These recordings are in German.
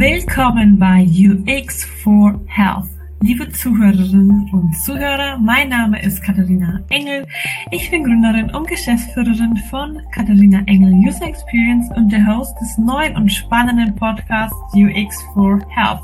Willkommen bei UX for Health. Liebe Zuhörerinnen und Zuhörer, mein Name ist Katharina Engel. Ich bin Gründerin und Geschäftsführerin von Katharina Engel User Experience und der Host des neuen und spannenden Podcasts UX for Health.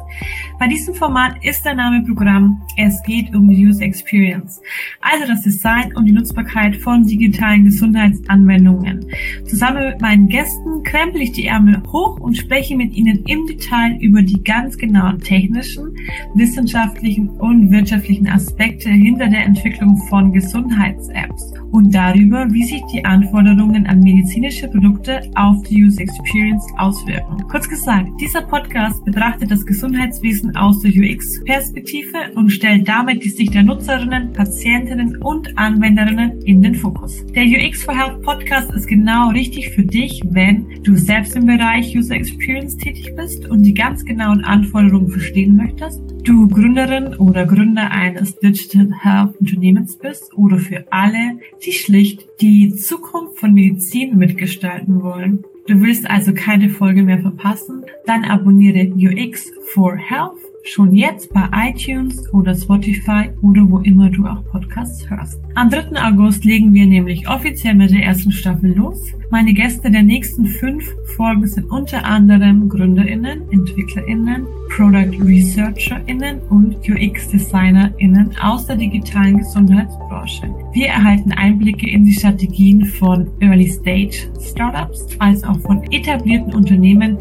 Bei diesem Format ist der Name Programm. Es geht um User Experience, also das Design und die Nutzbarkeit von digitalen Gesundheitsanwendungen. Zusammen mit meinen Gästen krempel ich die Ärmel hoch und spreche mit ihnen im Detail über die ganz genauen technischen, wissenschaftlichen und wirtschaftlichen Aspekte hinter der Entwicklung von Gesundheits-Apps und darüber, wie sich die Anforderungen an medizinische Produkte auf die User Experience auswirken. Kurz gesagt, dieser Podcast betrachtet das Gesundheitswesen aus der UX-Perspektive und stellt damit die Sicht der Nutzerinnen, Patientinnen und Anwenderinnen in den Fokus. Der UX for Health Podcast ist genau richtig für dich, wenn du selbst im Bereich User Experience tätig bist und die ganz genauen Anforderungen verstehen möchtest du Gründerin oder Gründer eines Digital Health Unternehmens bist oder für alle, die schlicht die Zukunft von Medizin mitgestalten wollen. Du willst also keine Folge mehr verpassen? Dann abonniere UX for Health schon jetzt bei iTunes oder Spotify oder wo immer du auch Podcasts hörst. Am 3. August legen wir nämlich offiziell mit der ersten Staffel los. Meine Gäste der nächsten fünf Folgen sind unter anderem GründerInnen, EntwicklerInnen, Product ResearcherInnen und UX-DesignerInnen aus der digitalen Gesundheitsbranche. Wir erhalten Einblicke in die Strategien von Early-Stage-Startups als auch von etablierten Unternehmen,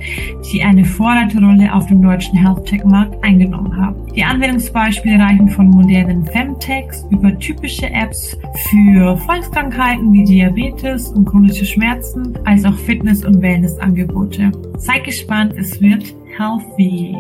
die eine Vorreiterrolle auf dem deutschen Health-Tech-Markt eingenommen haben. Die Anwendungsbeispiele reichen von modernen Femtechs über typische Apps für Volkskrankheiten wie Diabetes und chronische Schmerzen, als auch Fitness- und Wellness-Angebote. Seid gespannt, es wird healthy.